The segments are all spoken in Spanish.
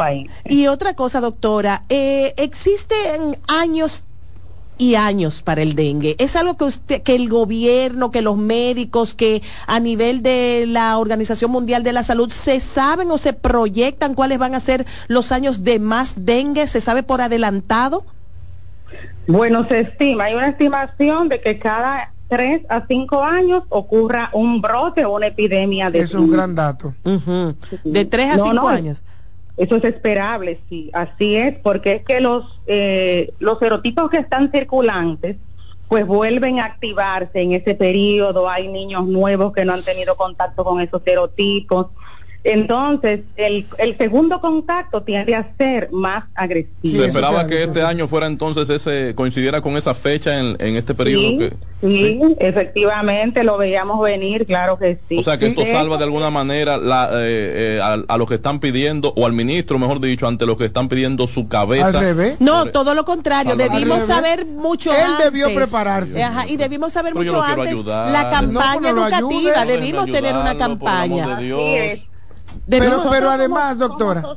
país. Y otra cosa, doctora, eh, existen años y años para el dengue. Es algo que usted, que el gobierno, que los médicos, que a nivel de la Organización Mundial de la Salud se saben o se proyectan cuáles van a ser los años de más dengue. ¿Se sabe por adelantado? Bueno, se estima, hay una estimación de que cada tres a cinco años ocurra un brote o una epidemia de Eso es un gran dato. De tres a cinco años. Eso es esperable, sí, así es, porque es que los, eh, los serotipos que están circulantes, pues vuelven a activarse en ese periodo, hay niños nuevos que no han tenido contacto con esos serotipos, entonces, el, el, segundo contacto tiende a ser más agresivo. ¿Se esperaba que este año fuera entonces ese, coincidiera con esa fecha en, en este periodo? Sí, que, sí, sí, efectivamente, lo veíamos venir, claro que sí. O sea, que esto salva de alguna manera la, eh, eh, a, a, los que están pidiendo, o al ministro, mejor dicho, ante los que están pidiendo su cabeza. ¿Al revés? No, todo lo contrario, debimos saber mucho Él antes. debió prepararse. Ajá, y debimos saber Pero mucho antes ayudar. la campaña No, educativa, debimos tener una ayudarlo, por el amor campaña. de Dios. Así es. Pero, pero además, doctora.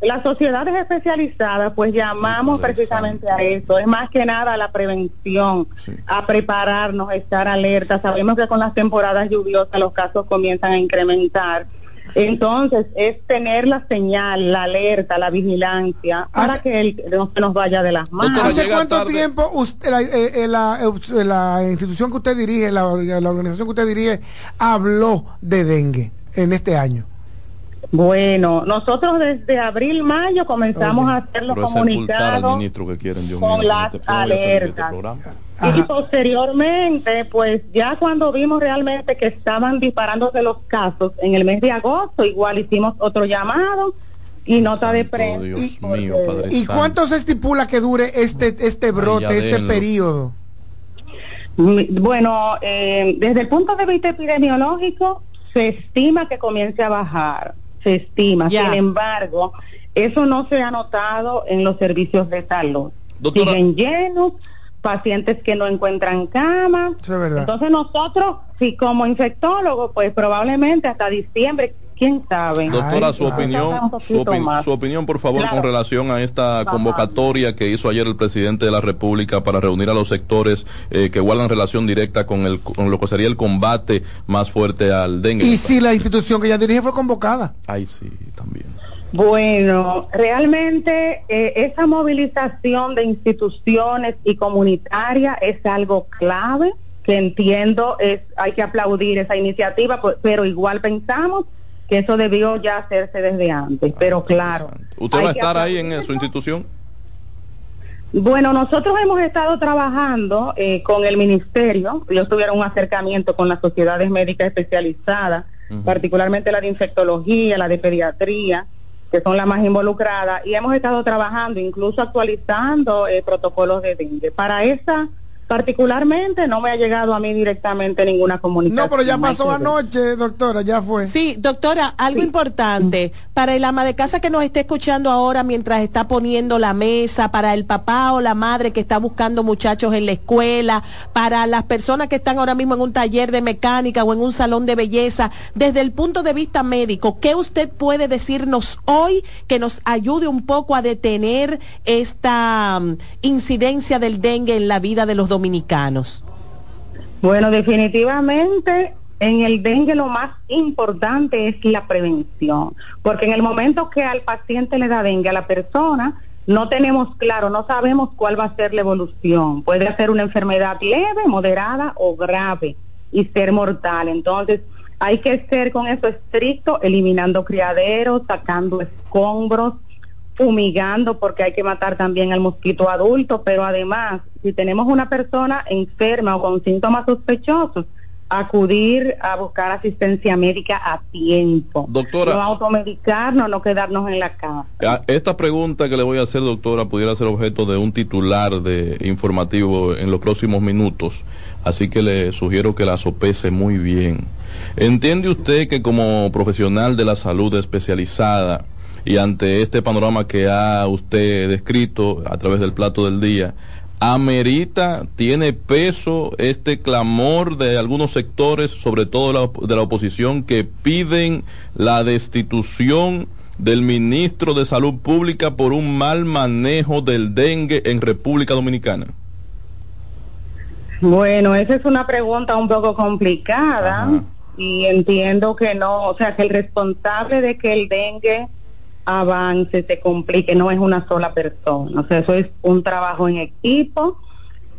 Las sociedades especializadas, pues llamamos precisamente a eso. Es más que nada a la prevención, Sí. a prepararnos, a estar alerta. Sabemos que con las temporadas lluviosas los casos comienzan a incrementar. Entonces, es tener la señal, la alerta, la vigilancia, para Hace- que el- no se nos vaya de las manos. Doctora, ¿Hace cuánto tarde. tiempo usted, la, eh, eh, la, eh, la institución que usted dirige, la, la organización que usted dirige, habló de dengue en este año? Bueno, nosotros desde abril, mayo comenzamos Oye, a hacer los comunicados ministro que quieren, Dios con las este- este alertas. Y Ajá. posteriormente, pues ya cuando vimos realmente que estaban disparándose los casos en el mes de agosto, igual hicimos otro llamado y nota de prensa. Dios Y- mío, Padre ¿Y Santo. cuánto se estipula que dure este, este brote, este periodo? Bueno, eh, desde el punto de vista epidemiológico, se estima que comience a bajar, se estima. Ya. Sin embargo, eso no se ha notado en los servicios de salud. Doctora- Siguen llenos, pacientes que no encuentran cama. Es. Entonces nosotros, si como infectólogos, pues probablemente hasta diciembre, quién sabe. Doctora, Ay, su ay. opinión, su, poquito opi- más. su opinión, por favor, Claro. con relación a esta convocatoria que hizo ayer el presidente de la República para reunir a los sectores eh, que guardan relación directa con, el, con lo que sería el combate más fuerte al dengue. Y si la institución que ella dirige fue convocada. Ay, sí, también. Bueno, realmente eh, esa movilización de instituciones y comunitaria es algo clave que entiendo es hay que aplaudir esa iniciativa, pues, pero igual pensamos que eso debió ya hacerse desde antes. Pero claro, ¿Usted va a estar ahí en su institución? Bueno, nosotros hemos estado trabajando eh, con el ministerio. Ellos tuvieron un acercamiento con las sociedades médicas especializadas, particularmente la de infectología, la de pediatría, que son las más involucradas, y hemos estado trabajando, incluso actualizando eh, protocolos de dengue. Para esa, particularmente, no me ha llegado a mí directamente ninguna comunicación. No, pero ya pasó anoche, doctora, ya fue. Sí, doctora, algo importante para el ama de casa que nos esté escuchando ahora mientras está poniendo la mesa, para el papá o la madre que está buscando muchachos en la escuela, para las personas que están ahora mismo en un taller de mecánica o en un salón de belleza, desde el punto de vista médico, ¿qué usted puede decirnos hoy que nos ayude un poco a detener esta mm, incidencia del dengue en la vida de los dominicanos? Bueno, definitivamente en el dengue lo más importante es la prevención, porque en el momento que al paciente le da dengue a la persona, no tenemos claro, no sabemos cuál va a ser la evolución. Puede ser una enfermedad leve, moderada o grave y ser mortal. Entonces, hay que ser con eso estricto, eliminando criaderos, sacando escombros, fumigando porque hay que matar también al mosquito adulto, pero además, si tenemos una persona enferma o con síntomas sospechosos, acudir a buscar asistencia médica a tiempo. Doctora. No automedicarnos, no quedarnos en la casa. Ah, Esta pregunta que le voy a hacer, doctora, pudiera ser objeto de un titular de informativo en los próximos minutos, así que le sugiero que la sopese muy bien. ¿Entiende usted que como profesional de la salud especializada y ante este panorama que ha usted descrito a través del plato del día, amerita, tiene peso este clamor de algunos sectores, sobre todo la de la oposición, que piden la destitución del ministro de Salud Pública por un mal manejo del dengue en República Dominicana? Bueno, esa es una pregunta un poco complicada y entiendo que no, o sea, que el responsable de que el dengue avance, se complique, no es una sola persona, o sea, eso es un trabajo en equipo.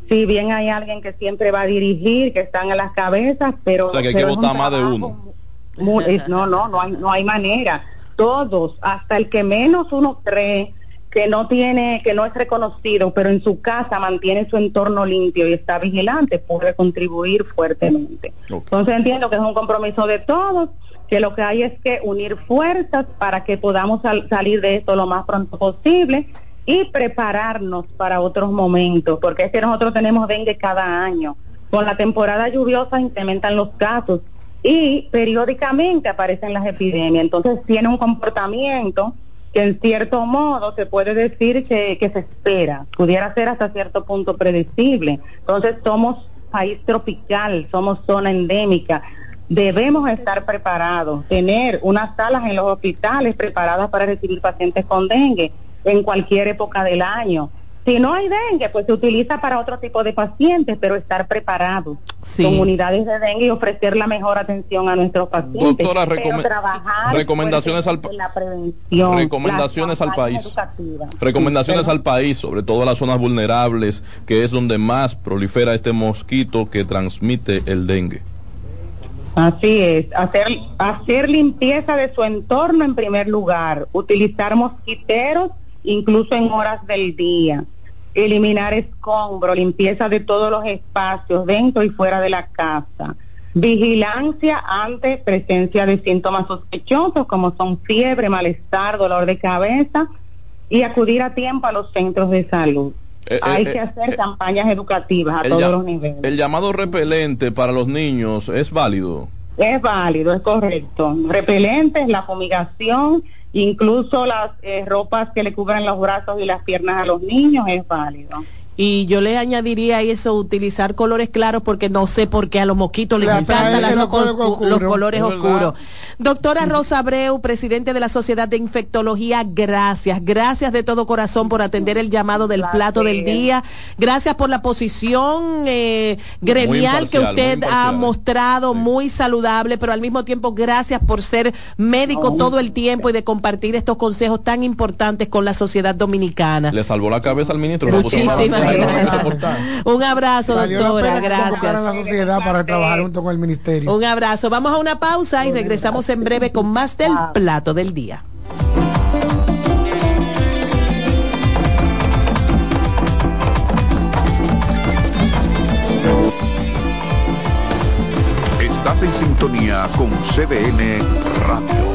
Si bien hay alguien que siempre va a dirigir, que están en las cabezas, pero... O sea, que hay que votar más de uno. no, no, no hay, no hay manera. Todos, hasta el que menos uno cree, que no tiene, que no es reconocido, pero en su casa mantiene su entorno limpio y está vigilante, puede contribuir fuertemente. Entonces entiendo que es un compromiso de todos, que lo que hay es que unir fuerzas para que podamos salir de esto lo más pronto posible y prepararnos para otros momentos, porque es que nosotros tenemos dengue cada año. Con la temporada lluviosa incrementan los casos y periódicamente aparecen las epidemias, entonces tiene un comportamiento que en cierto modo se puede decir que, se espera, pudiera ser hasta cierto punto predecible. Entonces somos país tropical, somos zona endémica, debemos estar preparados, tener unas salas en los hospitales preparadas para recibir pacientes con dengue en cualquier época del año. Si no hay dengue, pues se utiliza para otro tipo de pacientes, pero estar preparados con unidades de dengue y ofrecer la mejor atención a nuestros pacientes. Doctora, recomendaciones al la prevención, recomendaciones al país. Recomendaciones al país, sobre todo a las zonas vulnerables, que es donde más prolifera este mosquito que transmite el dengue. Así es, hacer, limpieza de su entorno en primer lugar, utilizar mosquiteros incluso en horas del día eliminar escombro, limpieza de todos los espacios dentro y fuera de la casa, vigilancia ante presencia de síntomas sospechosos como son fiebre, malestar, dolor de cabeza y acudir a tiempo a los centros de salud. Eh, eh, Hay que eh, hacer campañas educativas a todos los niveles. ¿El llamado repelente para los niños es válido? Es válido, es correcto. Repelente es la fumigación Incluso las eh, ropas que le cubran los brazos y las piernas a los niños es válido. Y yo le añadiría eso, utilizar colores claros, porque no sé por qué a los mosquitos les encantan los, colores oscuros. Doctora Rosa Abreu, presidente de la Sociedad de Infectología, gracias. Gracias de todo corazón por atender el llamado del plato del día. Gracias por la posición eh, gremial que usted ha mostrado, muy saludable, pero al mismo tiempo gracias por ser médico todo el tiempo y de compartir estos consejos tan importantes con la sociedad dominicana. Le salvó la cabeza al ministro. Muchísimas un abrazo, doctora. Gracias. la sociedad para trabajar junto con el ministerio. Un abrazo. Vamos a una pausa y regresamos en breve con más del plato del día. Estás en sintonía con CDN Radio.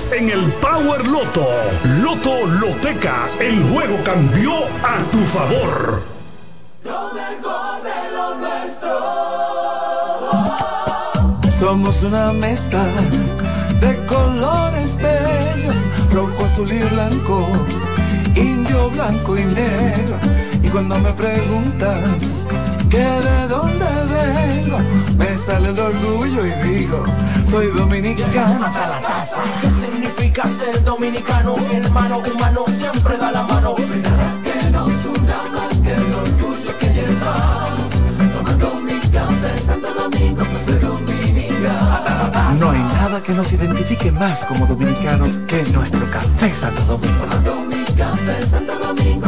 en el Power Loto. Loto Loteca, el juego cambió a tu favor. Lo mejor de nuestro. Somos una mezcla de colores bellos, rojo, azul y blanco, indio, blanco y negro. Y cuando me preguntan que de vengo, me sale el orgullo y digo, soy dominicano hasta la casa. ¿Qué significa ser dominicano? Hermano humano siempre da la mano. que nos una más que el orgullo que llevamos. Tomando mi café Santo Domingo, pues soy dominicano. No hay nada que nos identifique más como dominicanos que nuestro café Santo Domingo. Tomando mi café Santo Domingo,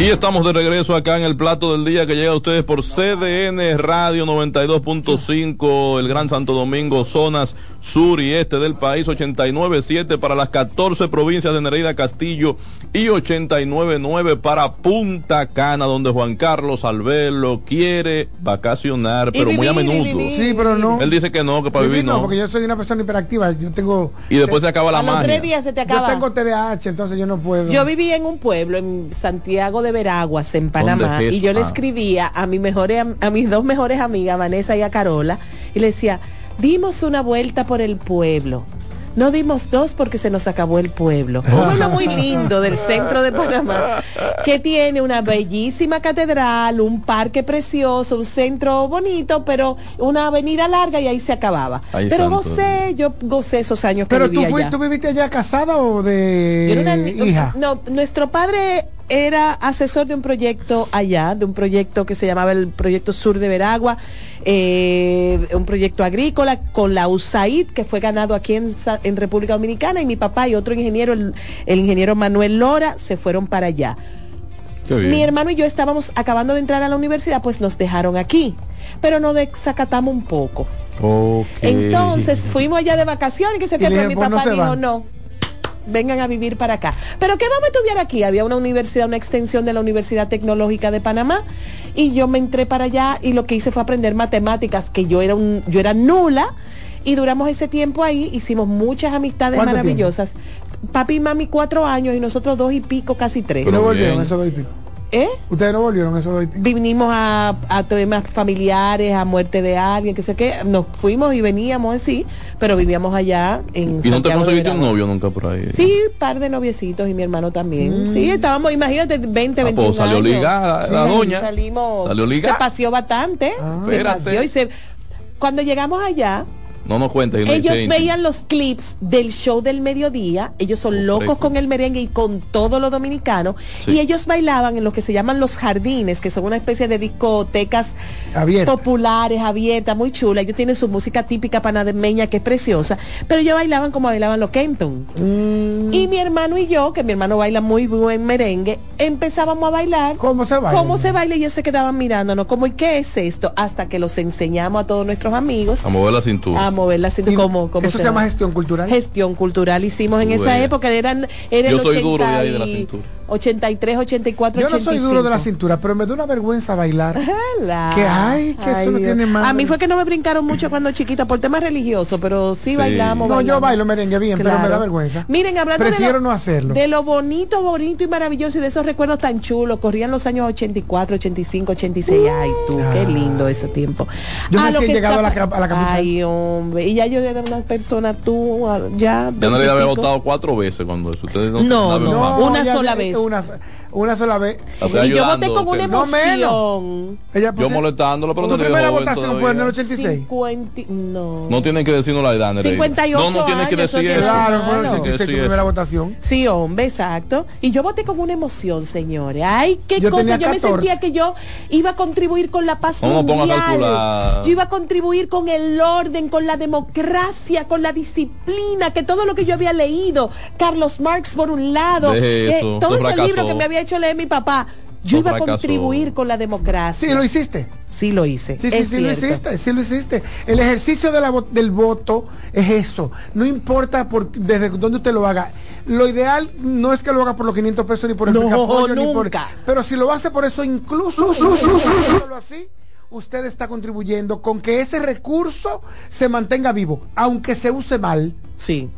Y estamos de regreso acá en el plato del día que llega a ustedes por CDN Radio 92.5, el Gran Santo Domingo, zonas sur y este del país, 89.7 para las 14 provincias de Nereida, Castillo y 89.9 para Punta Cana, donde Juan Carlos Albelo quiere vacacionar, pero muy a menudo. Sí, pero no. Él dice que no, que para vivir, no. porque yo soy una persona hiperactiva, yo tengo... Y después se acaba la A los magia. tres días se te acaba. Yo tengo TDAH, entonces yo no puedo. Yo vivía en un pueblo, en Santiago de Veraguas, en Panamá, ¿Dónde es y yo le eso? escribía a, mi mejores, am- a mis dos mejores amigas, Vanessa y a Carola, y le decía, dimos una vuelta por el pueblo. No dimos dos porque se nos acabó el pueblo. Un pueblo muy lindo del centro de Panamá, que tiene una bellísima catedral, un parque precioso, un centro bonito, pero una avenida larga y ahí se acababa. Ay, pero santo gocé, yo gocé esos años que Pero tú, vivía allá. tú viviste allá casada o de Yo era una hija. No, nuestro padre era asesor de un proyecto allá, de un proyecto que se llamaba el Proyecto Sur de Veragua, eh, un proyecto agrícola con la USAID que fue ganado aquí en, Sa- en República Dominicana y mi papá y otro ingeniero, el, el ingeniero Manuel Lora, se fueron para allá. Mi hermano y yo estábamos acabando de entrar a la universidad, pues nos dejaron aquí, pero nos desacatamos un poco. Ok. Entonces fuimos allá de vacaciones, que se Y le mi "Pues no papá se dijo, van". no, vengan a vivir para acá. Pero ¿qué vamos a estudiar aquí? Había una universidad, una extensión de la Universidad Tecnológica de Panamá y yo me entré para allá y lo que hice fue aprender matemáticas, que yo era un, yo era nula y duramos ese tiempo ahí, hicimos muchas amistades ¿Cuánto maravillosas. Papi y mami cuatro años y nosotros dos y pico, casi tres. no volvieron esos dos y pico. ¿Eh? Ustedes no volvieron esos dos y pico. Vinimos a, a temas familiares, a muerte de alguien, que sé qué. Nos fuimos y veníamos así, pero vivíamos allá en ¿Y no te conseguiste un novio nunca por ahí? Sí, par de noviecitos y mi hermano también. Sí, estábamos, imagínate, 20, Ah, 21 pues salió años. ligada la Sí, doña. Salimos, Salió ligada. se paseó bastante. se Espérate. paseó y se... Cuando llegamos allá, No nos cuentes. ellos inocente. veían los clips del show del mediodía, ellos son locos fresco. con el merengue y con todo lo dominicano, Sí. y ellos bailaban en lo que se llaman los jardines, que son una especie de discotecas populares, abiertas, muy chulas. Ellos tienen su música típica panameña, que es preciosa, pero ellos bailaban como bailaban los Kenton. Mm. Y mi hermano y yo, que mi hermano baila muy buen merengue, empezábamos a bailar. ¿Cómo se baila? ¿Cómo se baila? Y ellos se quedaban mirándonos, como, ¿y qué es esto? Hasta que los enseñamos a todos nuestros amigos A mover la cintura. a la cintura. ¿Cómo, cómo Eso se llama llama gestión cultural. Gestión cultural hicimos en esa época, eran, era Yo el soy duro de 80 ahí de la cintura. 83, 84, Yo no 85. soy duro de la cintura, pero me da una vergüenza bailar. Que ay, que eso no Dios. tiene más. A mí fue que no me brincaron mucho cuando chiquita por temas religiosos, pero sí, bailamos. No, yo bailo merengue bien, pero me da vergüenza. Miren, hablando Prefiero de lo, no hacerlo. de lo bonito, bonito y maravilloso y de esos recuerdos tan chulos, corrían los años 84, 85, 86. Ay, tú, qué lindo ese tiempo. Yo A lo que llegado a la está- a la capital. Ay, hombre, y ya yo era una persona, tú, ah, ya. Ya no le había votado cuatro veces cuando eso. Ustedes no, No, una sola vez. Una, una sola vez. Y yo voté con una que- No menos. emoción. Ella Yo molestándolo, pero tu no te primera votación todavía. fue en el 86. 50, no. No tienen que decirnos la edad, Nereida. 58 No, no tienen que decir eso. Claro, fue en el Claro. 86 tu primera eso. votación. Sí, hombre, exacto. Y yo voté con una emoción, señores. Ay, qué Yo cosa. Yo me 14. sentía que yo iba a contribuir con la paz No mundial. Yo iba a contribuir con el orden, con la democracia, con la disciplina, que todo lo que yo había leído, Carlos Marx por un lado, eh, todo ese libro que me había hecho leer mi papá. Yo iba a contribuir con la democracia. Sí, lo hiciste. Sí, lo hice. Sí, sí, es sí lo hiciste, sí lo hiciste. El ejercicio de la del voto es eso. No importa por, desde dónde usted lo haga. Lo ideal no es que lo haga por los 500 pesos ni por el No, picapollo, ni por- nunca. Pero si lo hace por eso, incluso, así, usted está contribuyendo con que ese recurso se mantenga vivo, aunque se use mal. Sí.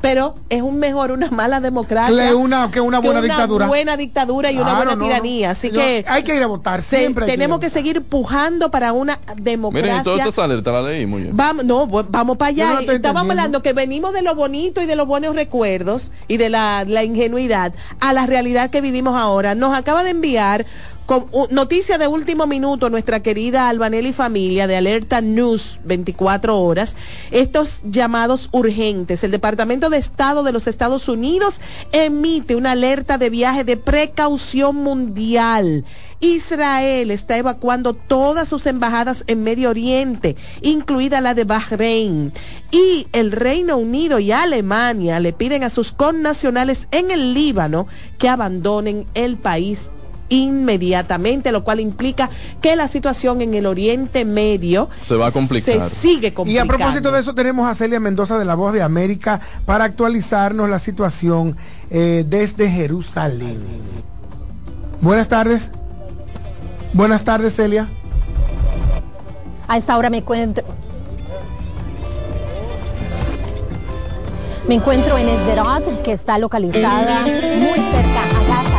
Pero es un mejor una mala democracia Que una- que una buena dictadura. buena dictadura y una buena no, tiranía. Así que hay que ir a votar, siempre que tenemos que, seguir pujando para una Miren, democracia. toda esta alerta la leí muy bien. Vamos, no, vamos para allá. no Estábamos hablando que venimos de lo bonito y de los buenos recuerdos y de la, la ingenuidad a la realidad que vivimos ahora. Nos acaba de enviar con noticia de último minuto nuestra querida Albanelli familia de Alerta News 24 horas. Estos llamados urgentes. El Departamento de Estado de los Estados Unidos emite una alerta de viaje de precaución mundial. Israel está evacuando todas sus embajadas en Medio Oriente, incluida la de Bahrein. Y el Reino Unido y Alemania le piden a sus connacionales en el Líbano que abandonen el país inmediatamente, lo cual implica que la situación en el Oriente Medio Se va a complicar. se sigue Y complicando. a propósito de eso tenemos a Celia Mendoza de La Voz de América para actualizarnos la situación eh, desde Jerusalén. Buenas tardes. Buenas tardes, Celia. A esta hora me encuentro. Me encuentro en Esderot, que está localizada muy cerca a Gaza.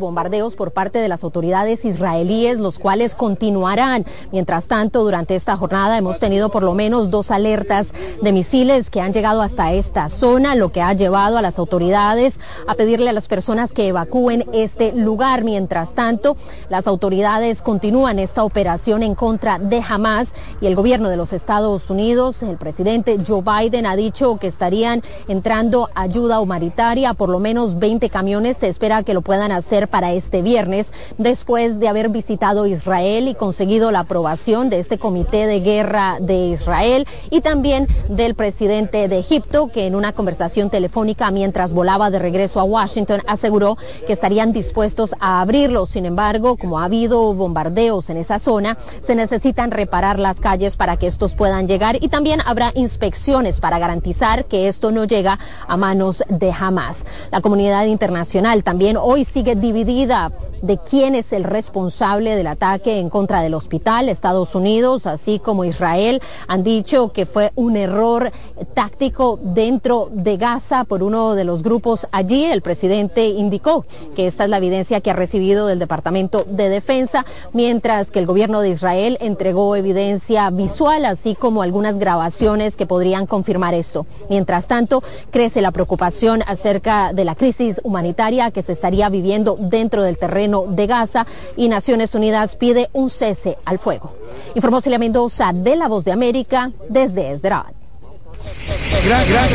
Bombardeos por parte de las autoridades israelíes, los cuales continuarán. Mientras tanto, durante esta jornada hemos tenido por lo menos dos alertas de misiles que han llegado hasta esta zona, lo que ha llevado a las autoridades a pedirle a las personas que evacúen este lugar. Mientras tanto, las autoridades continúan esta operación en contra de Hamas y el gobierno de los Estados Unidos, el presidente Joe Biden ha dicho que estarían entrando ayuda humanitaria, por lo menos 20 camiones se espera que lo puedan hacer para este viernes, después de haber visitado Israel y conseguido la aprobación de este comité de guerra de Israel y también del presidente de Egipto, que en una conversación telefónica mientras volaba de regreso a Washington aseguró que estarían dispuestos a abrirlo. Sin embargo, como ha habido bombardeos en esa zona, se necesitan reparar las calles para que estos puedan llegar y también habrá inspecciones para garantizar que esto no llega a manos de Hamas. La comunidad internacional también hoy sigue de quién es el responsable del ataque en contra del hospital. Estados Unidos, así como Israel, han dicho que fue un error táctico dentro de Gaza por uno de los grupos allí. El presidente indicó que esta es la evidencia que ha recibido del Departamento de Defensa, mientras que el gobierno de Israel entregó evidencia visual, así como algunas grabaciones que podrían confirmar esto. Mientras tanto, crece la preocupación acerca de la crisis humanitaria que se estaría viviendo dentro del terreno de Gaza y Naciones Unidas pide un cese al fuego. Informó Celia Mendoza de La Voz de América desde Esdras. Gracias,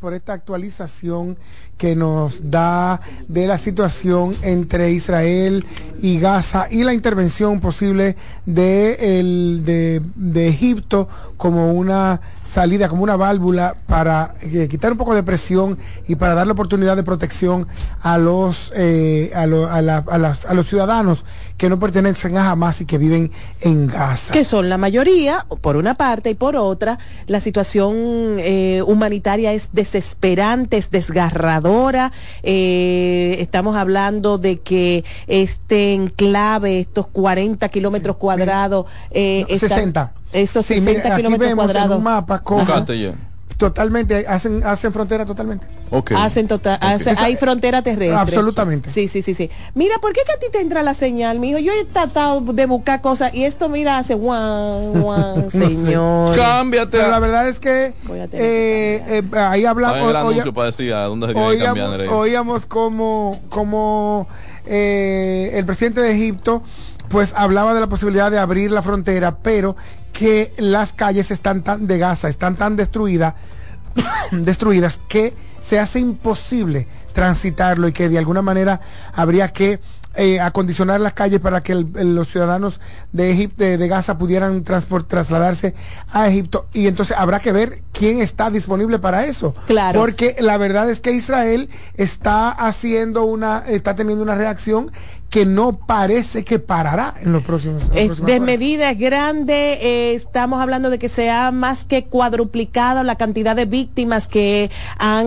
por, esta actualización que nos da de la situación entre Israel y Gaza y la intervención posible de, el- de Egipto como una salida, como una válvula para eh, quitar un poco de presión y para darle oportunidad de protección a los, eh, a, lo- a la- a las- a los ciudadanos que no pertenecen a Hamas y que viven en Gaza. que son la mayoría, por una parte, y por otra, la situación eh, humanitaria es desesperante, es desgarradora. Eh, estamos hablando de que este enclave, estos 40 kilómetros cuadrados, eh, No, están- 60. Esos Sí, 60 mire, aquí kilómetros vemos en cuadrados. un mapa totalmente, hacen, hacen frontera totalmente. Okay. Hacen total, hace- Esa- hay frontera terrestre. Absolutamente. Sí, sí, sí, sí. Mira, ¿por qué que a ti te entra la señal, mijo? Yo he tratado de buscar cosas y esto, mira, hace guan, guan, sé. señor. Cámbiate. Pero la verdad es que eh, eh, ahí hablamos. Oíamos como, como eh, el presidente de Egipto pues hablaba de la posibilidad de abrir la frontera, pero que las calles están tan de Gaza, están tan destruidas, destruidas que se hace imposible transitarlo y que de alguna manera habría que eh, acondicionar las calles para que el- el- los ciudadanos de Egipto, de, de Gaza pudieran transport- trasladarse a Egipto y entonces habrá que ver quién está disponible para eso. Claro. Porque la verdad es que Israel está haciendo una, está teniendo una reacción que no parece que parará en los próximos. las Es próximas de horas. medida es grande, eh, estamos hablando de que se ha más que cuadruplicado la cantidad de víctimas que han,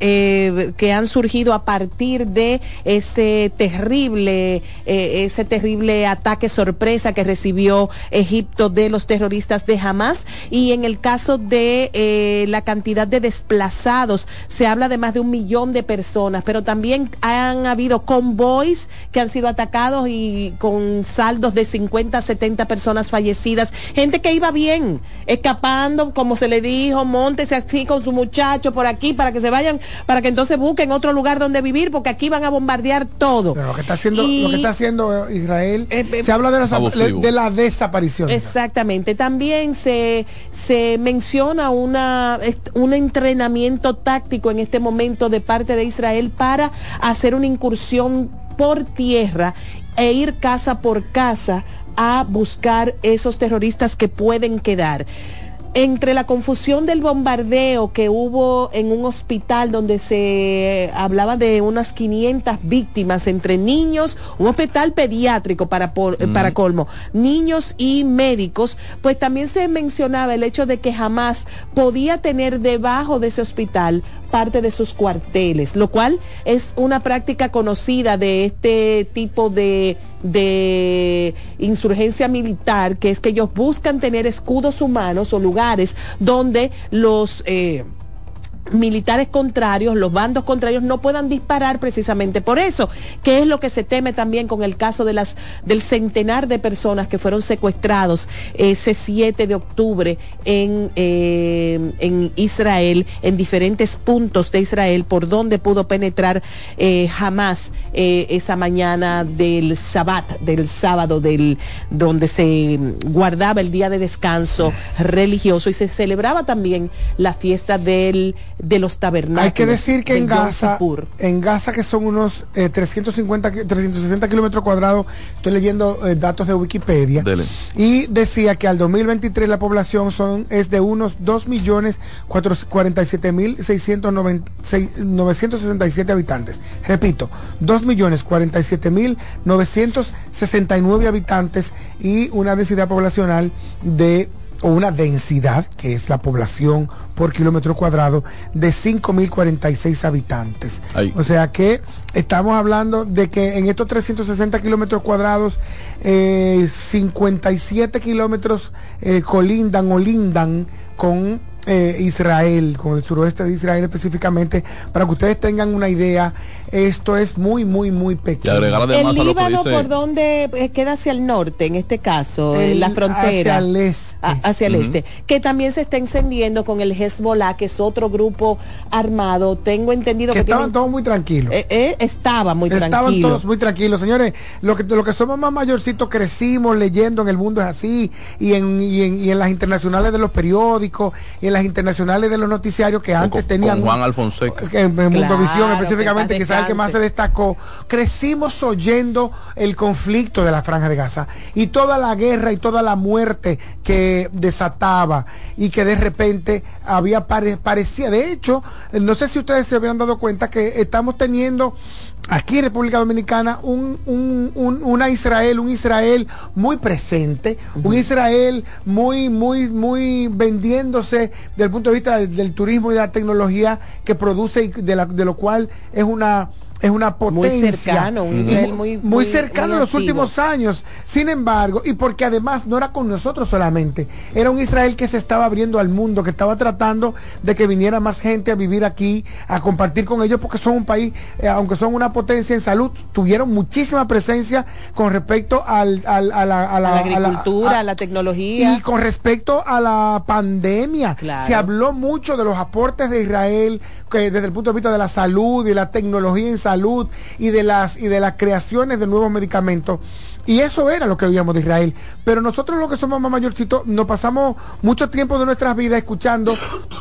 eh, que han surgido a partir de ese terrible, eh, ese terrible ataque sorpresa que recibió Egipto de los terroristas de Hamas. Y en el caso de la cantidad de desplazados, se habla de más de un millón de personas, pero también han habido convoys que han sido atacados y con saldos de 50 a 70 personas fallecidas, gente que iba bien, escapando, como se le dijo, montese así con su muchacho por aquí para que se vayan, para que entonces busquen otro lugar donde vivir, porque aquí van a bombardear todo. Pero lo que está haciendo, Y- lo que está haciendo Israel, eh, se habla de, de la desaparición. Exactamente. También se, se menciona una, un entrenamiento táctico en este momento de parte de Israel para hacer una incursión por tierra e ir casa por casa a buscar esos terroristas que pueden quedar. Entre la confusión del bombardeo que hubo en un hospital donde se hablaba de unas 500 víctimas entre niños, un hospital pediátrico para, por- Mm. para colmo, niños y médicos, pues también se mencionaba el hecho de que jamás podía tener debajo de ese hospital parte de sus cuarteles, lo cual es una práctica conocida de este tipo de, de insurgencia militar, que es que ellos buscan tener escudos humanos o lugares donde los... eh, militares contrarios, los bandos contrarios no puedan disparar precisamente por eso, que es lo que se teme también con el caso de las del centenar de personas que fueron secuestrados ese 7 de octubre en, eh, en Israel, en diferentes puntos de Israel, por donde pudo penetrar eh, jamás esa mañana del Shabbat, del sábado, del donde se guardaba el día de descanso religioso y se celebraba también la fiesta del de los tabernáculos. Hay que decir que en Gaza, en Gaza que son unos eh, 350, ki- 360 kilómetros cuadrados, estoy leyendo eh, datos de Wikipedia, Dele. y decía que al 2023 la población son es de unos 2 millones 47 mil 967 habitantes. Repito, 2 millones 47 mil 969 habitantes y una densidad poblacional de o una densidad, que es la población por kilómetro cuadrado, de 5.046 habitantes. Ahí. O sea que estamos hablando de que en estos 360 kilómetros cuadrados, eh, 57 kilómetros eh, colindan o lindan con eh, Israel, con el suroeste de Israel específicamente, para que ustedes tengan una idea, esto es muy, muy, muy pequeño. agregar además el a lo que Líbano dice- por donde eh, queda hacia el norte, en este caso, en la frontera. hacia el este. A- hacia el este, que también se está encendiendo con el Hezbollah, que es otro grupo armado. Tengo entendido que que, estaban tienen- todos muy tranquilos. Eh, eh, estaba muy Estaban tranquilo. todos muy tranquilos, señores. Lo que, lo que somos más mayorcitos crecimos leyendo en el mundo es así, y en, y en, y en las internacionales de los periódicos, y en las internacionales de los noticiarios que antes con, tenían. con Juan Alfonseca. en Mundovisión específicamente, que quizás que más se destacó, crecimos oyendo el conflicto de la Franja de Gaza y toda la guerra y toda la muerte que desataba y que de repente había pare- parecía, de hecho, no sé si ustedes se habían dado cuenta que estamos teniendo aquí en República Dominicana un, un- un- una Israel, un Israel muy presente, un Israel muy, muy, muy vendiéndose desde el punto de vista del, del turismo y de la tecnología que produce y de, la- de lo cual es una es una potencia. Muy cercano, un Israel muy, muy, muy cercano muy en los últimos años. Sin embargo, y porque además no era con nosotros solamente, era un Israel que se estaba abriendo al mundo, que estaba tratando de que viniera más gente a vivir aquí, a compartir con ellos, porque son un país, eh, aunque son una potencia en salud, tuvieron muchísima presencia con respecto al, al- a la, a la- la a la- agricultura, a- a la tecnología. y con respecto a la pandemia, Claro. se habló mucho de los aportes de Israel que desde el punto de vista de la salud y la tecnología en salud y de las y de las creaciones de nuevos medicamentos. Y eso era lo que oíamos de Israel. Pero nosotros los que somos más mayorcitos, nos pasamos mucho tiempo de nuestras vidas escuchando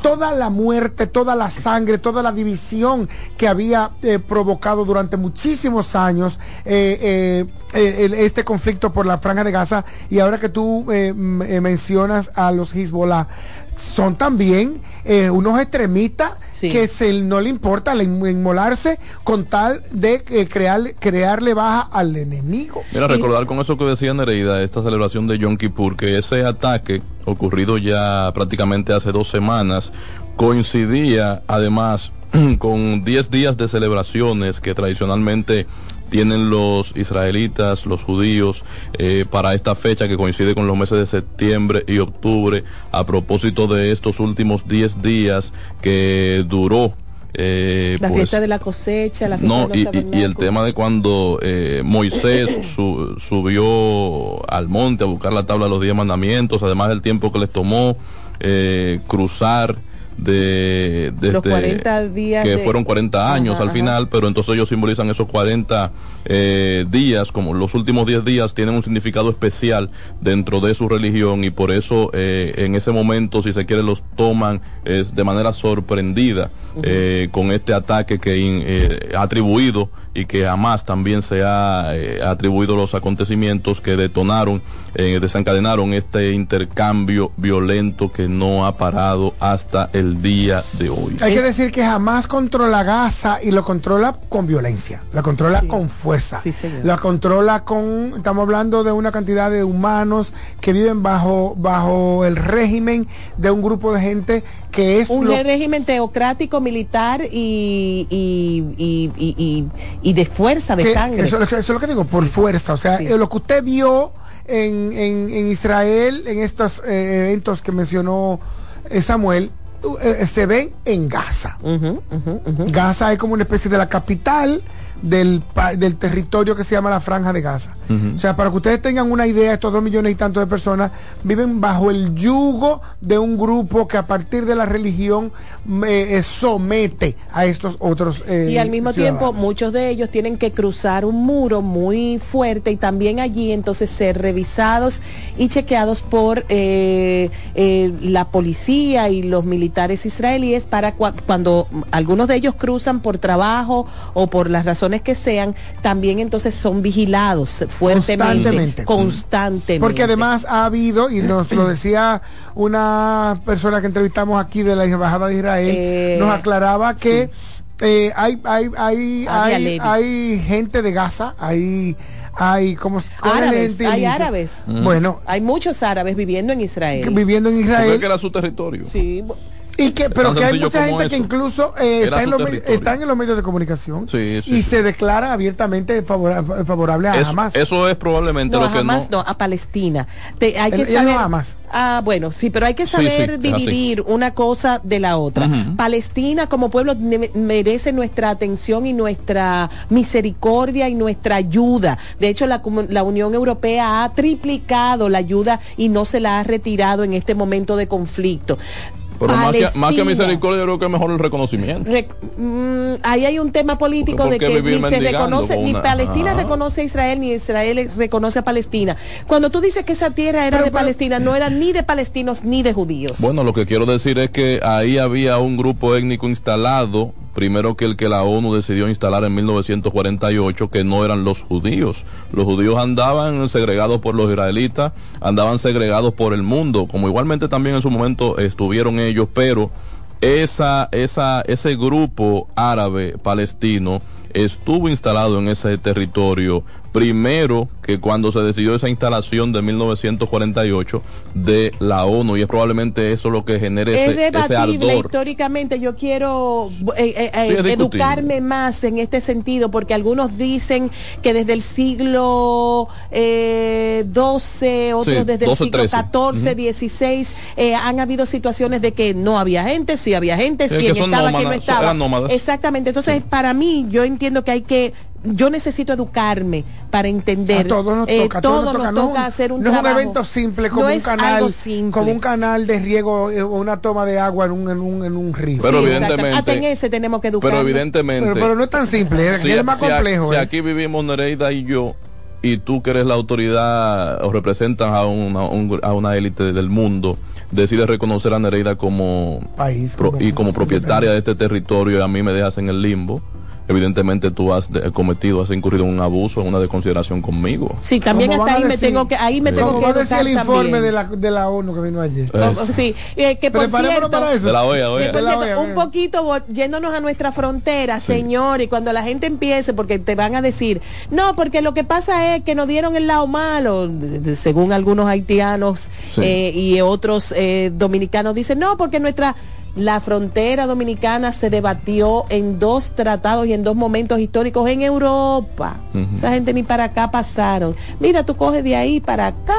toda la muerte, toda la sangre, toda la división que había eh, provocado durante muchísimos años eh, eh, el- este conflicto por la franja de Gaza. Y ahora que tú eh, eh, mencionas a los Hezbollah, son también eh, unos extremistas Sí. que se, no le importa in- inmolarse con tal de eh, crear, crearle baja al enemigo. Mira, recordar con eso que decía Nereida, esta celebración de Yom Kippur, que ese ataque ocurrido ya prácticamente hace dos semanas, coincidía además con 10 días de celebraciones que tradicionalmente tienen los israelitas, los judíos, eh, para esta fecha que coincide con los meses de septiembre y octubre, a propósito de estos últimos 10 días que duró. eh, la pues, fiesta de la cosecha, la fiesta no, de y, los y- y el tema de cuando eh, Moisés su- subió al monte a buscar la tabla de los diez mandamientos, además del tiempo que les tomó eh, cruzar de desde Los 40 días que de- fueron 40 años Ajá, al ajá. final pero entonces ellos simbolizan esos 40 eh, días como los últimos 10 días tienen un significado especial dentro de su religión y por eso eh, en ese momento si se quiere los toman eh, de manera sorprendida eh, con este ataque que in- eh, ha atribuido y que jamás también se ha eh, atribuido los acontecimientos que detonaron, eh, desencadenaron este intercambio violento que no ha parado hasta el día de hoy. Hay que decir que jamás controla Gaza y lo controla con violencia, la controla con fuerza, la controla con, estamos hablando de una cantidad de humanos que viven bajo, bajo el régimen de un grupo de gente que es un lo- régimen teocrático militar y, y, y, y, y- de fuerza de que- sangre Eso, es lo que- eso es lo que digo, por fuerza. O sea, eh, lo que usted vio en, en, en Israel, en estos eh, eventos que mencionó eh, Samuel, eh, se ven en Gaza. Gaza es como una especie de la capital del, pa- del territorio que se llama la Franja de Gaza. O sea, para que ustedes tengan una idea, estos dos millones y tantos de personas viven bajo el yugo de un grupo que a partir de la religión eh, eh, somete a estos otros. eh, Y al mismo ciudadanos. tiempo, muchos de ellos tienen que cruzar un muro muy fuerte y también allí entonces ser revisados y chequeados por eh, eh, la policía y los militares israelíes para cua- cuando algunos de ellos cruzan por trabajo o por las razones que sean, también entonces son vigilados fuertemente, Constantemente. constantemente. Porque además ha habido, y nos lo decía una persona que entrevistamos aquí de la Embajada de Israel, Eh, nos aclaraba que eh, hay, hay, hay, hay, hay gente de Gaza, hay, hay como ¿cuál es el árabes, hay árabes. Bueno, Hay muchos árabes viviendo en Israel. viviendo en Israel. que era su territorio. Sí. Y que, pero que hay mucha gente que incluso eh, está en los, están en los medios de comunicación Sí, sí, y sí. se declara abiertamente favora- favorable a Eso, Hamas. eso es probablemente No, lo que jamás no. no, a Palestina. Te- hay que ella no saber. Hamas. Ah, bueno, sí, pero hay que saber así. dividir una cosa de la otra. Palestina como pueblo merece nuestra atención y nuestra misericordia y nuestra ayuda. De hecho, la, la Unión Europea ha triplicado la ayuda y no se la ha retirado en este momento de conflicto. Pero más que, más que misericordia, yo creo que es mejor el reconocimiento. Rec- mm, ahí hay un tema político de ¿por qué que ni se reconoce, con ni una- Palestina Ajá. reconoce a Israel, ni Israel reconoce a Palestina. Cuando tú dices que esa tierra era de Palestina, no era ni de palestinos ni de judíos. Bueno, lo que quiero decir es que ahí había un grupo étnico instalado, primero que el que la ONU decidió instalar en 1948, que no eran los judíos. Los judíos andaban segregados por los israelitas, andaban segregados por el mundo, como igualmente también en su momento estuvieron ellos, pero esa, esa, ese grupo árabe palestino estuvo instalado en ese territorio primero que cuando se decidió esa instalación de 1948 de la ONU y es probablemente eso lo que genere es ese, debatible históricamente. Yo quiero eh, eh, eh, Sí, educarme más en este sentido, porque algunos dicen que desde el siglo eh, XII, otros Sí, desde el 12, siglo 13. XIV, XVI, eh, han habido situaciones de que no había gente, sí había gente, Sí, son estaba, no nómadas, estaba. nómadas. Exactamente. Entonces, para mí, yo entiendo que hay que yo necesito educarme para entender. A todos nos Eh, toca, a todos todos nos toca. nos No, toca hacer un no es un evento simple como No un canal, simple. como un canal de riego eh, o una toma de agua en un en un, en un río. Pero Sí, evidentemente-. Hasta en ese tenemos que educarnos. Pero evidentemente. Pero, pero no es tan simple, es, si, es más si a- complejo. si eh. aquí vivimos Nereida y yo, y tú que eres la autoridad o representas a una, un- a una élite del mundo, decides reconocer a Nereida como, País, pro- y como propietaria de este territorio y a mí me dejas en el limbo, evidentemente tú has de- cometido, has incurrido en un abuso, en una desconsideración conmigo. Sí, también hasta ahí me tengo que ahí me Sí. tengo Como que va a decir el informe de la, de la ONU que vino ayer. Oh, Es- sí, eh, que por cierto, para eso. De la OEA, OEA. que por De la cierto, OEA, un poquito yéndonos a nuestra frontera, señor, y cuando la gente empiece, porque te van a decir, no, porque lo que pasa es que nos dieron el lado malo, según algunos haitianos Sí. eh, y otros eh, dominicanos dicen, no, porque nuestra la frontera dominicana se debatió en dos tratados y en dos momentos históricos en Europa. Esa gente ni para acá pasaron. Mira, tú coges de ahí para acá.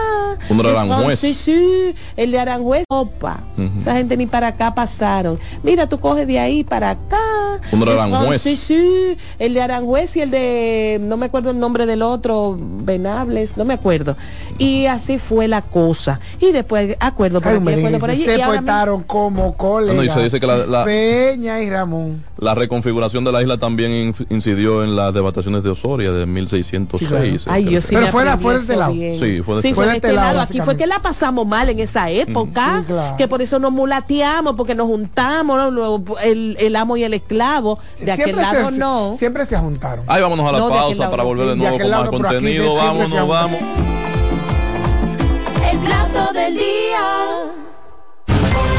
Uno de Es Aranjuez. Sí, sí, el de Aranjuez, Opa. Esa gente ni para acá pasaron. Mira, tú coges de ahí para acá. Uno de Es Aranjuez. Sí, sí, el de Aranjuez y el de, no me acuerdo el nombre del otro, Venables, no me acuerdo. Y así fue la cosa. Y después, acuerdo por Ay, aquí, hombre, acuerdo por allí. se portaron como colegas. Ah, no, y se dice que la- la- Peña y Ramón. La reconfiguración de la isla también incidió en las devastaciones de Osoria de 1606. Ay, yo sí Pero fue la- fue de este lado. bien. Sí, fue de Sí, este fue lado. de este Fue de lado, lado. Aquí fue que la pasamos mal en esa época, Sí, claro. que por eso nos mulateamos, porque nos juntamos, ¿no? El, el amo y el esclavo. De aquel siempre lado se, no. Siempre se juntaron. Ay, vámonos a la No, pausa para volver de nuevo con más contenido. Vámonos, vamos. El plato del día.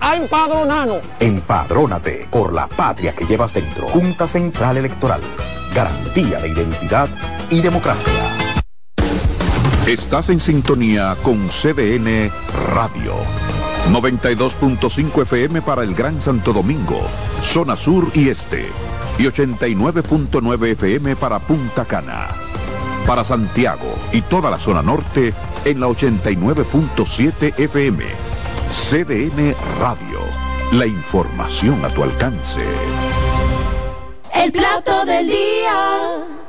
A empadronarnos. Empadrónate por la patria que llevas dentro. Junta Central Electoral. Garantía de identidad y democracia. Estás en sintonía con CDN Radio. 92.5 FM para el Gran Santo Domingo, zona sur y este. Y 89.9 FM para Punta Cana. Para Santiago y toda la zona norte en la 89.7 FM. CDN Radio. La información a tu alcance. El plato del día.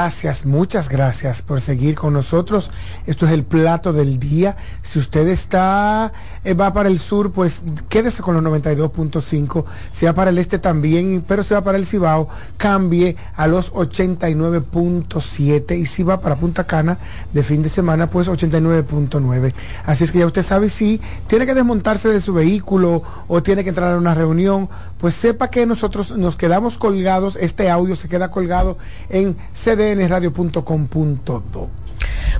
Gracias, muchas gracias por seguir con nosotros. Esto es el plato del día. Si usted está, eh, va para el sur, pues quédese con los 92.5. Si va para el este también, pero si va para el Cibao, cambie a los 89.7. Y si va para Punta Cana de fin de semana, pues 89.9. Así es que ya usted sabe si tiene que desmontarse de su vehículo o tiene que entrar a una reunión, pues sepa que nosotros nos quedamos colgados. Este audio se queda colgado en CD cdnradio.com.do.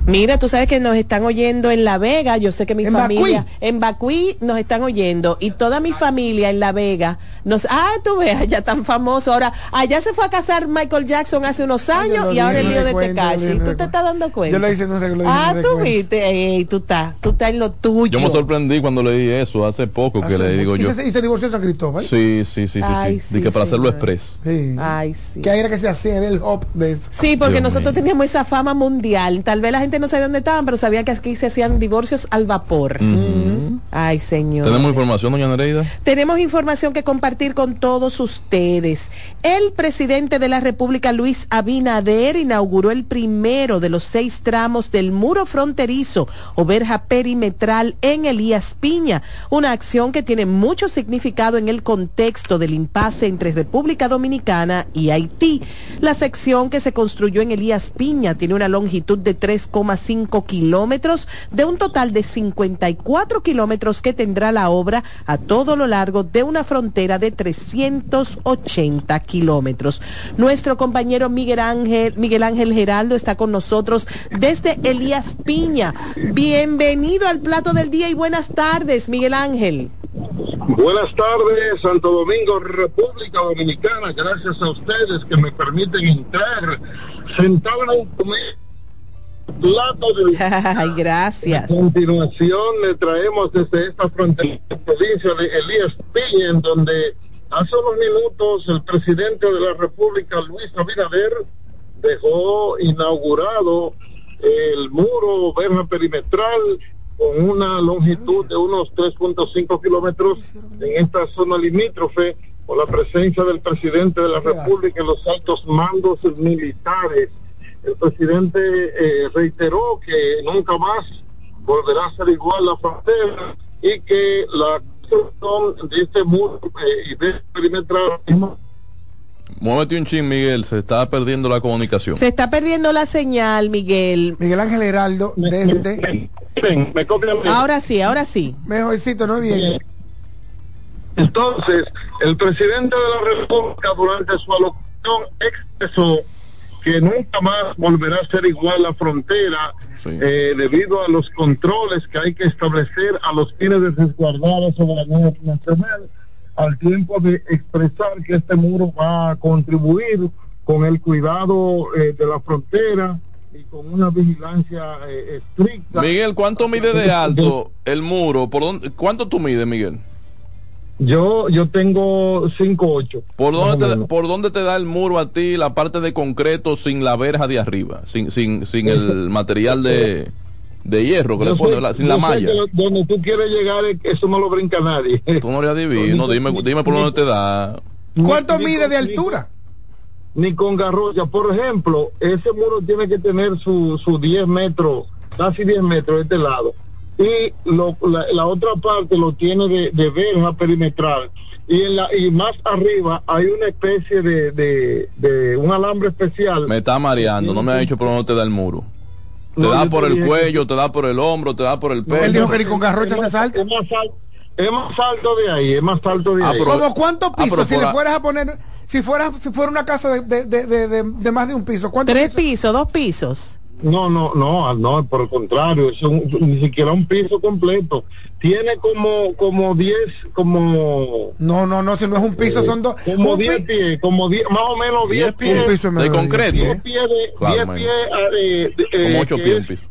Mira, tú sabes que nos están oyendo en La Vega, yo sé que mi ¿En familia, Bacuí? en Bacuí nos están oyendo y toda mi familia en La Vega nos, ah, tú ves, allá tan famoso, ahora, allá se fue a casar Michael Jackson hace unos años y ahora en el lío de Tekashi, en ¿tú te estás dando cuenta? Yo lo hice en un arreglo, lo hice en Ah, tú viste, Ey, tú estás, tú estás en lo tuyo. Yo me sorprendí cuando leí eso hace poco que Hace le digo yo. Y se, y se divorció de San Cristóbal. Sí, sí, sí, sí, Ay, sí. sí, De que para hacerlo express. Sí. Ay, sí. Que ahí era que se hacía era el hop de eso. Sí, porque Dios nosotros mío. teníamos esa fama mundial. Tal vez la gente no sabía dónde estaban, pero sabía que aquí se hacían divorcios al vapor. Ay, señor. ¿Tenemos información, doña Nereida? Tenemos información que compartir con todos ustedes. El presidente de la República, Luis Abinader, inauguró el primero de los seis tramos del muro fronterizo o verja perimetral en Elías Piña, una acción que tiene mucho significado en el contexto del impasse entre República Dominicana y Haití. La sección que se construyó en Elías Piña tiene una longitud de 3,5 kilómetros de un total de 54 kilómetros que tendrá la obra a todo lo largo de una frontera de 380 kilómetros. Nuestro compañero Miguel Ángel, Miguel Ángel Geraldo está con nosotros desde Elías Piña. Bienvenido al plato del día y buenas tardes, Miguel Ángel. Buenas tardes, Santo Domingo, República Dominicana. Gracias a ustedes que me permiten entrar sentado en un plato de Ay, gracias. A continuación le traemos desde esta frontera provincia de Elías Piña, en donde hace unos minutos el presidente de la República, Luis Abinader, dejó inaugurado el muro verja perimetral con una longitud de unos 3.5 kilómetros en esta zona limítrofe con la presencia del presidente de la República y los altos mandos militares. El presidente eh, reiteró que nunca más volverá a ser igual la frontera y que la construcción de este muro eh, y de perimetral Muévete un chin, Miguel. Se está perdiendo la comunicación. Se está perdiendo la señal, Miguel. Miguel Ángel Heraldo, desde. me copian Ahora sí, ahora sí. Mejorcito, no bien. Entonces, el presidente de la República durante su alocución expresó que nunca más volverá a ser igual la frontera eh, debido a los controles que hay que establecer a los fines de resguardar la soberanía nacional, al tiempo de expresar que este muro va a contribuir con el cuidado eh, de la frontera y con una vigilancia eh, estricta. Miguel, ¿cuánto mide de alto el muro? ¿Por dónde, ¿Cuánto tú mides, Miguel? Yo, yo tengo 5'8". ¿Por dónde, te. ¿Por dónde te da el muro a ti la parte de concreto sin la verja de arriba? Sin, sin, sin el material de, de hierro que Yo le sé- ¿verdad? sin la malla. lo- donde tú quieres llegar, eso no lo brinca nadie. Tú no eres adivino, dime, dime por dónde te da. ¿Cuánto Ni- mide de ni altura? Ni con garrocha. Por ejemplo, ese muro tiene que tener sus su 10 metros, casi 10 metros de este lado. Y lo- la, la otra parte lo tiene de, de verja perimetral. Y, en la, y más arriba hay una especie de, de, de un alambre especial. Me está mareando, no me ha dicho por dónde te da el muro. Te No, da por el cuello, te da por el hombro, te da por el pecho. Él dijo que ni con garrocha se salta. Es más, al- es más alto de ahí, es más alto de Ah, ahí. pero- ¿Cómo cuántos Ah, pisos? si le fueras a poner, si fuera, si fuera una casa de, de, de, de, de- de más de un piso, ¿cuántos Tres pisos? pisos, dos pisos. No, no, no, no, por el contrario, es un- ni siquiera un piso completo. Tiene como como 10, como No, no, no, si no es un piso, son dos. como un 10 pi- pies, como 10, más o menos 10 Diez pies. Un piso de concreto. 10 10 pies de Claro, 10 man. pies eh, de- eh, Como ocho que pies un piso.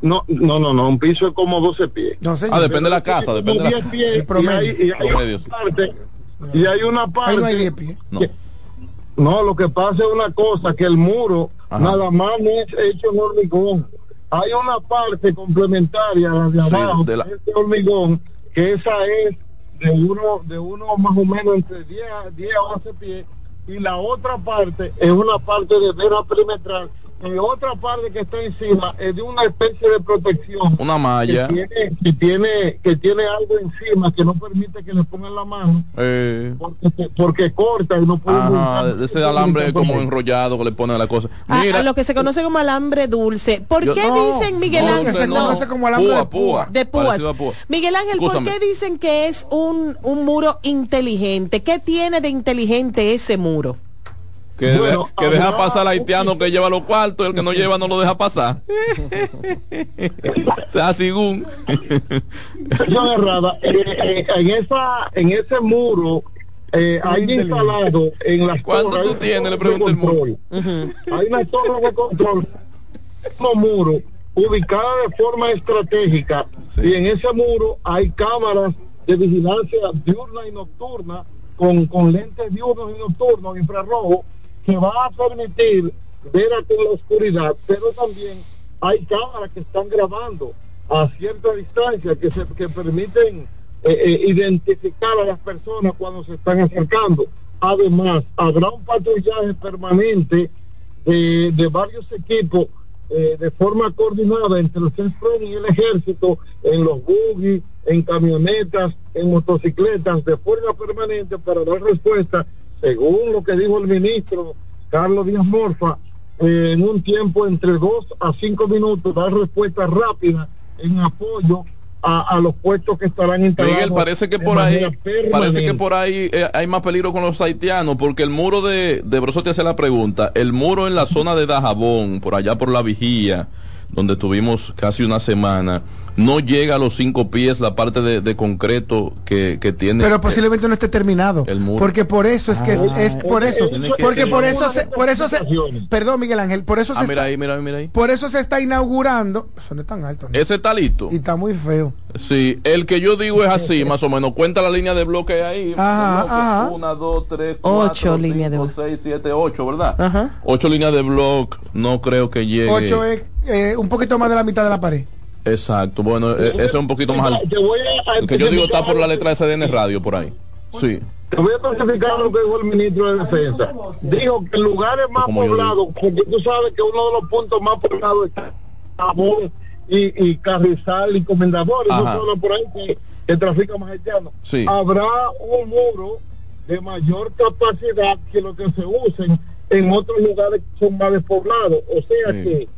No, no, no, no, un piso es como 12 pies. No, señor. Ah, depende de la casa, depende de la 10 casa. pies, El y hay, y hay Promedio, una parte y hay una parte Ahí no hay 10 pies. No. No, lo que pasa es una cosa, que el muro Ajá. nada más es hecho en hormigón. Hay una parte complementaria la de Sí, abajo, de la- de hormigón, que esa es de uno, de uno más o menos entre 10 a, 10 a 11 pies, y la otra parte es una parte de vera perimetral, y otra parte que está encima es de una especie de protección Una malla. que tiene, que tiene, que tiene algo encima que no permite que le pongan la mano Eh, porque, porque corta y no puede ajá, ese alambre como enrollado que le ponen a la cosa. A, Mira, a lo que se conoce como alambre dulce. ¿Por Yo- qué No, dicen, Miguel no, Ángel? que se no, conoce como alambre de púa. de púas. a púa. Miguel Ángel, ¿por Escúchame. qué dicen que es un, un muro inteligente? ¿Qué tiene de inteligente ese muro? Que, de- Bueno, que deja pasar al haitiano que lleva los cuartos, el que no lleva no lo deja pasar. o sea, según. Yo errada, eh, eh, en esa, en ese muro eh, hay instalado en las ¿Cuánto torres, tú hay una tienes? Le pregunta el muro. control. Hay una torre de control, un muro ubicada de forma estratégica Sí. y en ese muro hay cámaras de vigilancia diurna y nocturna con, con lentes diurnos y nocturnos infrarrojos que va a permitir ver hasta en la oscuridad, pero también hay cámaras que están grabando a cierta distancia que se que permiten eh, eh, identificar a las personas cuando se están acercando. Además, habrá un patrullaje permanente de, de varios equipos eh, de forma coordinada entre el CESPRON y el ejército en los buggy, en camionetas, en motocicletas, de forma permanente para dar respuesta, según lo que dijo el ministro Carlos Díaz Morfa, eh, en un tiempo entre dos a cinco minutos, dar respuesta rápida en apoyo a, a los puestos que estarán instalados. Miguel, parece que por ahí, parece que por ahí eh, hay más peligro con los haitianos, porque el muro de, de Broso te hace la pregunta, el muro en la zona de Dajabón, por allá por la vigía, donde estuvimos casi una semana, no llega a los cinco pies la parte de, de concreto que, que tiene. Pero posiblemente no esté terminado. El muro. Porque por eso es que es, Ah, es por eso. Porque por eso se, por eso se, perdón Miguel Ángel, por eso Ah, se mira está, ahí, mira ahí, mira ahí. por eso se está inaugurando. Eso no es tan alto. ¿no? Ese está listo. Y está muy feo. Sí, el que yo digo es así, más o menos. Cuenta la línea de bloque ahí. Ajá, Bloque, ajá. Una, dos, tres, Ocho cuatro, líneas de bloque. seis, siete, ocho, ¿verdad? Ajá. Ocho líneas de bloque, no creo que llegue. Ocho es eh, un poquito más de la mitad de la pared. Exacto, bueno, e- ese es un poquito más alto. Te voy a El que yo digo está por la letra de CDN Radio, por ahí. Sí. Te voy a especificar lo que dijo el ministro de Defensa. Dijo que en lugares más poblados, porque tú sabes que uno de los puntos más poblados está Jabón y, y Carrizal y Comendador, eso zona por ahí que, que trafica más haitiano. Sí. Habrá un muro de mayor capacidad que lo que se usen en otros lugares que son más despoblados. O sea Sí. que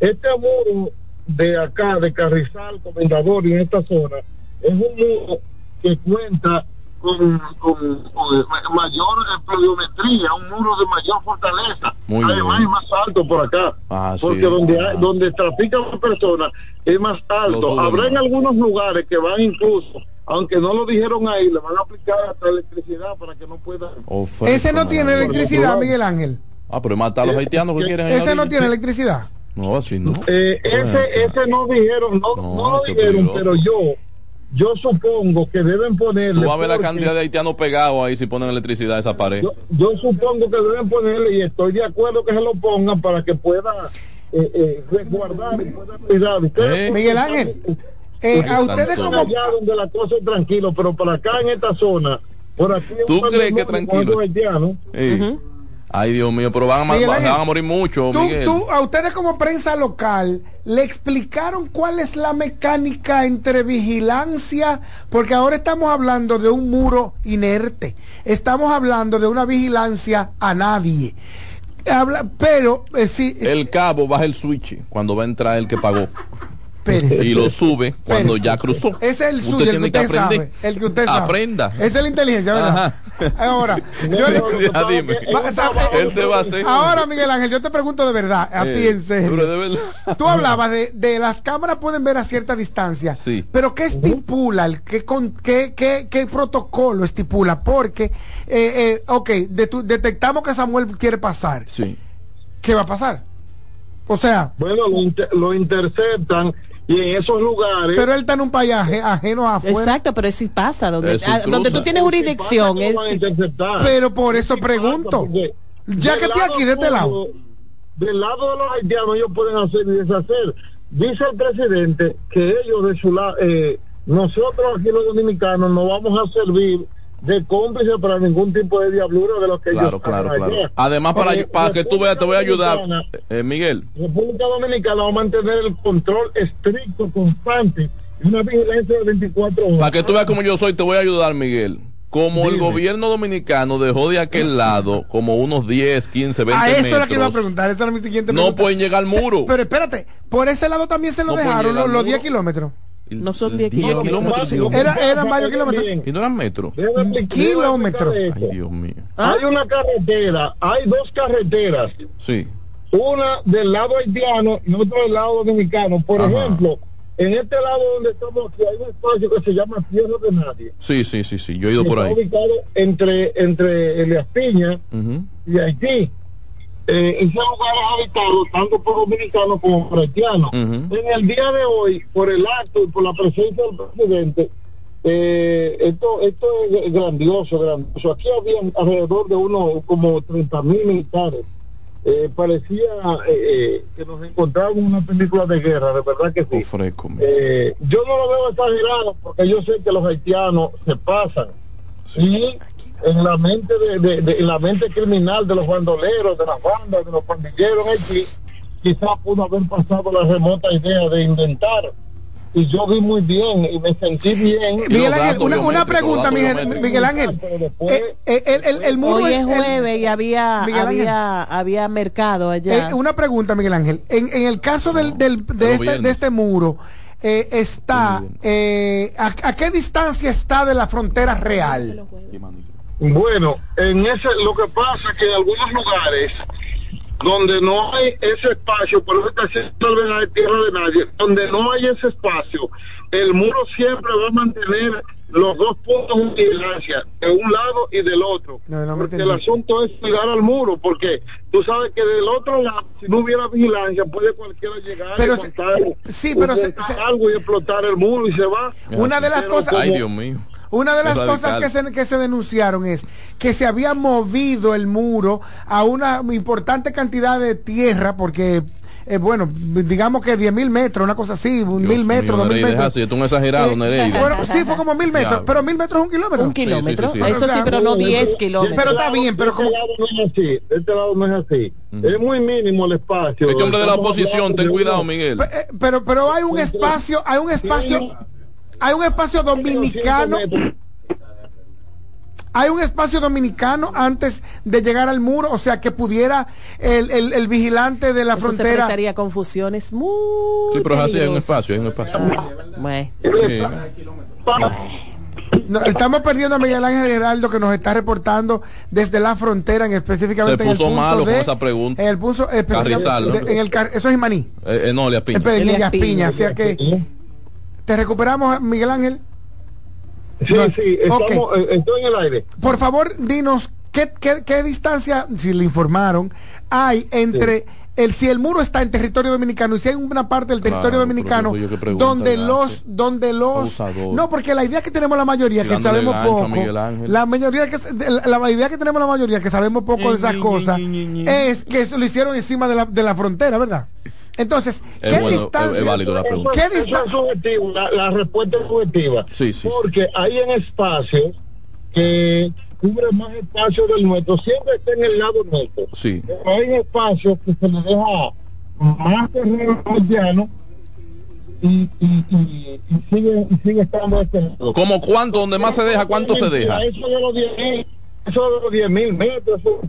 este muro de acá, de Carrizal, Comendador y en esta zona, es un muro que cuenta con, con- con ma- mayor pluviometría, un muro de mayor fortaleza. Muy Además bien. es más alto por acá, Ah, sí. porque donde, hay- Ah. donde trafican las personas es más alto. Habrá en algunos lugares que van incluso, aunque no lo dijeron ahí, le van a aplicar hasta electricidad para que no puedan... Oferta, Ese no tiene electricidad, Miguel Ángel. Ah, pero mata a los haitianos que quieren. Ese no tiene electricidad. No, así no. Eh, ese, ese no dijeron, no, No, no lo dijeron, peligroso. pero yo, yo supongo que deben ponerle... Tú vas a ver la cantidad de haitianos pegados ahí si ponen electricidad a esa pared. yo, yo supongo que deben ponerle y estoy de acuerdo que se lo pongan para que pueda eh, eh, resguardar y pueda cuidar. Ustedes Eh. Miguel Ángel, Eh, a ustedes como allá donde la cosa es tranquilo, pero para acá en esta zona, por aquí ¿Tú un crees que tranquilo? con otro haitiano, Sí. Ujú. Ay, Dios mío, pero van a, ma- Miguel van Ángel, a morir mucho, Tú, Miguel. tú- a ustedes como prensa local, ¿le explicaron cuál es la mecánica entre vigilancia? Porque ahora estamos hablando de un muro inerte. Estamos hablando de una vigilancia a nadie. Habla, pero, eh, sí, El cabo baja el switch cuando va a entrar el que pagó. Y lo sube cuando ya cruzó. Ese es el Usted suyo, el que usted aprender. sabe. El que usted sabe. Aprenda. Esa es la inteligencia, ¿verdad? Ahora, yo le- Ya dime. Va- sabe- Él se va a hacer. Ahora, Miguel Ángel, yo te pregunto de verdad, a Eh, ti en serio. pero de verdad. Tú hablabas de, de las cámaras pueden ver a cierta distancia, Sí. pero ¿qué estipula? el- ¿Qué, con, qué, qué, qué protocolo estipula? Porque, eh, eh, ok, de tu- detectamos que Samuel quiere pasar. Sí. ¿Qué va a pasar? O sea, Bueno, lo, inter- lo interceptan y en esos lugares. pero él está en un país aje- ajeno afuera. Exacto, pero si pasa, donde, cruza. donde tú tienes jurisdicción. ¿Cómo es- a? Pero por eso pregunto. Ya que estoy aquí, de este lado. Del lado de los haitianos ellos pueden hacer y deshacer. Dice el presidente que ellos de su lado, eh, nosotros aquí los dominicanos no vamos a servir de cómplice para ningún tipo de diablura de los que Claro, ellos claro, claro. allá. Además, para, Porque para que tú veas, te voy a ayudar. Eh, Miguel. República Dominicana va a mantener el control estricto, constante, y una vigilancia de 24 horas. Para que tú veas como yo soy, te voy a ayudar, Miguel. Como el gobierno dominicano dejó de aquel lado como unos 10, 15, 20 A eso metros. es lo que iba a preguntar. Esa era mi siguiente No pregunta. pueden llegar al Se- muro. pero espérate, por ese lado también se lo No dejaron los, los muro. 10 kilómetros. No son 10 10 kilómetros. Era, eran varios kilómetros. Y no eran metros. Kilómetros. Ay, Dios mío. Hay una carretera, hay dos carreteras, Sí. una del lado haitiano y otra del lado dominicano. Por Ajá. ejemplo, en este lado donde estamos aquí hay un espacio que se llama Tierra de Nadie. Sí, sí, sí, sí. Yo he ido por está ahí. ubicado entre, entre Elias Piña y Haití. Eh, ese lugar es habitado tanto por dominicanos como por haitianos. En el día de hoy, por el acto y por la presencia del presidente, eh, esto, esto es grandioso, grandioso. Aquí había alrededor de unos como 30 mil militares. Eh, parecía eh, eh, que nos encontrábamos en una película de guerra, de verdad que sí. Eh, yo no lo veo exagerado porque yo sé que los haitianos se pasan y en la mente de, de- de- en la mente criminal de los bandoleros, de las bandas, de los pandilleros Haití, quizás pudo haber pasado la remota idea de inventar. Y yo vi muy bien y me sentí bien. Miguel Ángel, una, una pregunta, Miguel, Miguel Ángel. Eh, eh, el, el- el muro Hoy es el- jueves y había, Miguel Ángel. había, había mercado allá. Eh, una pregunta, Miguel Ángel. En, en el caso del, del- de, este, bien. de este muro, eh, está, eh, a, a qué distancia está de la frontera real? Bueno, en ese, lo que pasa es que en algunos lugares donde no hay ese espacio, por eso está haciendo la de tierra de nadie, donde no hay ese espacio, el muro siempre va a mantener los dos puntos de vigilancia, de un lado y del otro. No, no me porque el asunto es cuidar al muro, porque tú sabes que del otro lado, si no hubiera vigilancia, puede cualquiera llegar Pero y se- montar, sí, pero se- algo y explotar el muro y se va. Una de las Pero cosas- como- Ay, Dios mío. Una de las cosas que se, que se denunciaron es que se había movido el muro a una importante cantidad de tierra, porque, eh, bueno, digamos que 10 mil metros, una cosa así, un Dios mil metros, mío, dos mil metros. así, tú un exagerado, Eh, Nereida. Bueno, sí, fue como mil metros, Ya. pero mil metros es un kilómetro. Un kilómetro. sí, sí, sí. Eso sí, pero no 10 kilómetros. Pero está bien, pero de como... este lado no es así, de este lado no es así. Es muy mínimo el espacio. Este hombre de la oposición, ten cuidado, Miguel. Pe- eh, Pero, pero hay un espacio, hay un espacio, hay un espacio dominicano, hay un espacio dominicano antes de llegar al muro, o sea que pudiera el, el, el vigilante de la Eso se frontera. prestaría confusiones muy Sí, pero es así, hay un espacio, hay un espacio. Bueno. Sí. No, estamos perdiendo a Miguel Ángel Geraldo que nos está reportando desde la frontera, en específicamente Se en el puso punto malo con de- esa pregunta. En el punto específicamente Carrizal, ¿no? de- en el car- eso es Imaní, Eh, eh, no, le apiña. en Pedernillas Elías Piña. Piña, o sea que te recuperamos Miguel Ángel. Sí, No, sí, estamos, eh, estoy en el aire. Por favor, dinos qué, qué, qué distancia, si le informaron, hay entre el si el muro está en territorio dominicano y si hay una parte del territorio Claro, dominicano pregunta donde los donde los Abusador. no porque la idea que tenemos la mayoría que sabemos poco la mayoría que la, la idea que tenemos la mayoría que sabemos poco de esas cosas es que eso lo hicieron encima de la, de la frontera verdad entonces Es qué bueno, distancia es- es válido la pregunta. qué distancia subjetivo, la, la respuesta es subjetiva. Sí, sí, sí. Porque hay en espacios que cubre más espacio del nuestro, siempre está en el lado nuestro. Sí. Pero hay espacios que se le deja más terreno llano y, y, y, y sigue, y sigue estando este lado. ¿Como cuánto? ¿Donde más se deja? ¿Cuánto se deja? Eso los 10 mil, eso de los 10 mil metros, eso.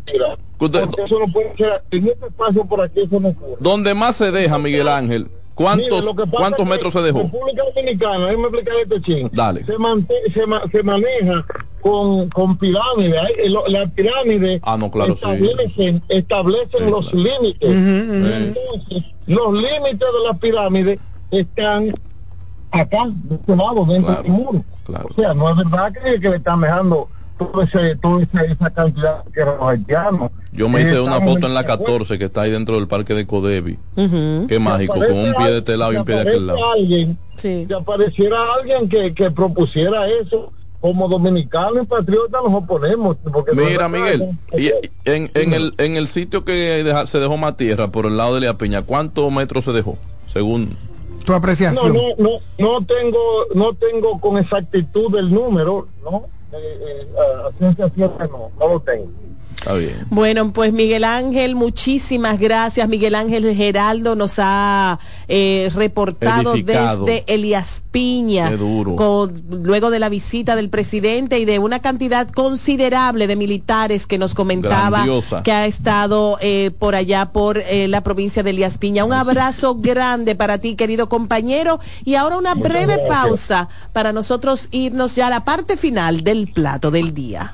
Usted- no puede ser, en este espacio por aquí eso no ocurre. ¿Donde más se deja, Miguel Ángel? ¿Cuántos, ¿cuántos metros se dejó? República Dominicana, déjeme explicar este ching. Dale. Se, mante- se, ma- se maneja con, con pirámides Ah, no, claro, sí. establecen, establecen los límites. Entonces, los límites de las pirámides están acá, de este lado, dentro del muro. O sea, no es verdad que, que le están dejando todo ese, toda esa, esa cantidad de tierra a los haitianos. Yo me hice Eh, una foto en la de 14 que está ahí dentro del parque de Codevi. Qué mágico, con un pie de este lado y un pie de aquel lado. Si apareciera alguien que, que propusiera eso, como dominicano y patriota nos oponemos. Porque no Mira, Miguel, ¿no? y, en, en el, en el sitio que deja- se dejó más tierra, por el lado de la Peña, ¿cuántos metros se dejó? Según... Tu No, apreciación. no, no, no tengo, no tengo con exactitud el número, ¿no? Eh, eh, a- a ciencia cierta no, no lo tengo. Está bien. Bueno, pues Miguel Ángel, muchísimas gracias. Miguel Ángel Geraldo nos ha eh, reportado Edificado. desde Elias Piña, Qué duro. con- luego de la visita del presidente y de una cantidad considerable de militares que nos comentaba Grandiosa. que ha estado eh, por allá, por eh, la provincia de Elias Piña. Un abrazo grande para ti, querido compañero. Y ahora una Muchas breve gracias. pausa para nosotros irnos ya a la parte final del plato del día.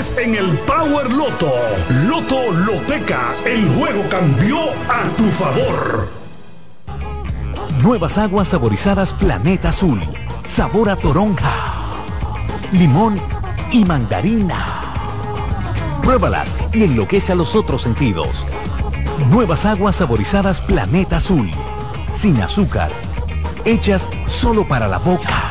en el Power Loto. Loto Loteca, el juego cambió a tu favor. Nuevas aguas saborizadas Planeta Azul. Sabor a toronja, limón y mandarina. Pruébalas y enloquece a los otros sentidos. Nuevas aguas saborizadas Planeta Azul. Sin azúcar. Hechas solo para la boca.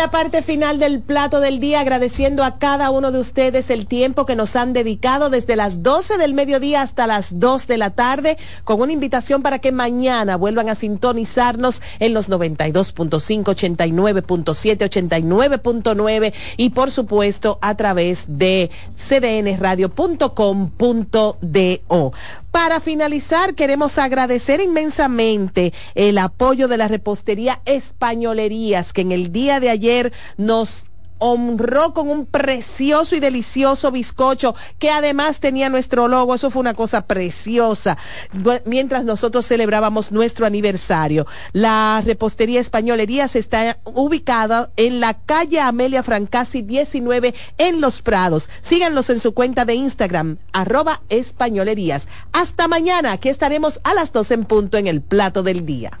La parte final del plato del día, agradeciendo a cada uno de ustedes el tiempo que nos han dedicado desde las 12 del mediodía hasta las 2 de la tarde, con una invitación para que mañana vuelvan a sintonizarnos en los 92.5, 89.7, 89.9 y por supuesto a través de cdnradio.com.do. Para finalizar, queremos agradecer inmensamente el apoyo de la repostería Españolerías, que en el día de ayer nos honró con un precioso y delicioso bizcocho que además tenía nuestro logo. Eso fue una cosa preciosa mientras nosotros celebrábamos nuestro aniversario. La repostería Españolerías está ubicada en la calle Amelia Francasi 19 en Los Prados. Síganlos en su cuenta de Instagram, arroba españolerías. Hasta mañana, aquí estaremos a las 12 en punto en el plato del día.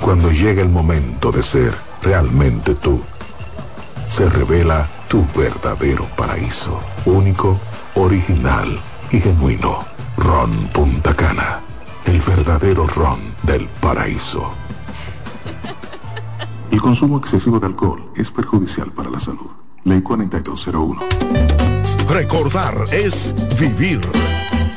Cuando llega el momento de ser realmente tú, se revela tu verdadero paraíso, único, original y genuino. Ron Punta Cana, el verdadero ron del paraíso. El consumo excesivo de alcohol es perjudicial para la salud. Ley 4201. Recordar es vivir.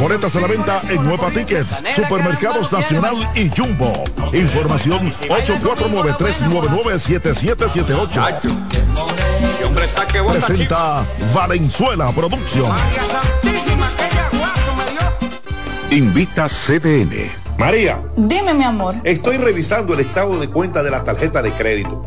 Boletas a la venta en Nueva Tickets, Supermercados Nacional y Jumbo. Información 849-399-7778. Presenta Valenzuela Producción. Invita CDN. María. Dime, mi amor. Estoy revisando el estado de cuenta de la tarjeta de crédito.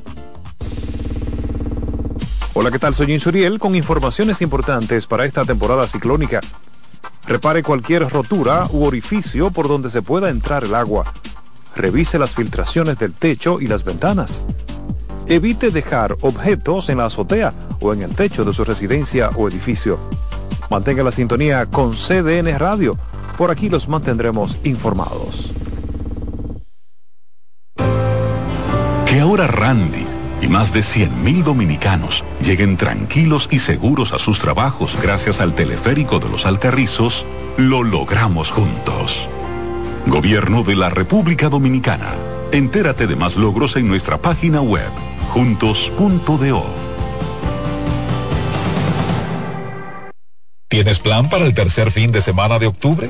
Hola, ¿qué tal? Soy Insuriel con informaciones importantes para esta temporada ciclónica. Repare cualquier rotura u orificio por donde se pueda entrar el agua. Revise las filtraciones del techo y las ventanas. Evite dejar objetos en la azotea o en el techo de su residencia o edificio. Mantenga la sintonía con CDN Radio. Por aquí los mantendremos informados. Que ahora Randy más de 100.000 dominicanos lleguen tranquilos y seguros a sus trabajos gracias al teleférico de los Alcarrizos, lo logramos juntos. Gobierno de la República Dominicana. Entérate de más logros en nuestra página web, juntos.do. ¿Tienes plan para el tercer fin de semana de octubre?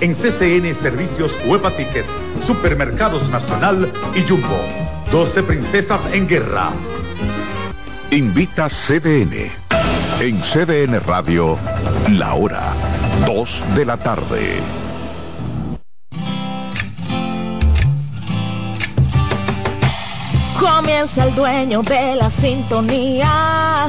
en CCN Servicios Huepa Ticket, Supermercados Nacional y Jumbo. 12 Princesas en Guerra. Invita CDN. En CDN Radio, la hora 2 de la tarde. Comienza el dueño de la sintonía.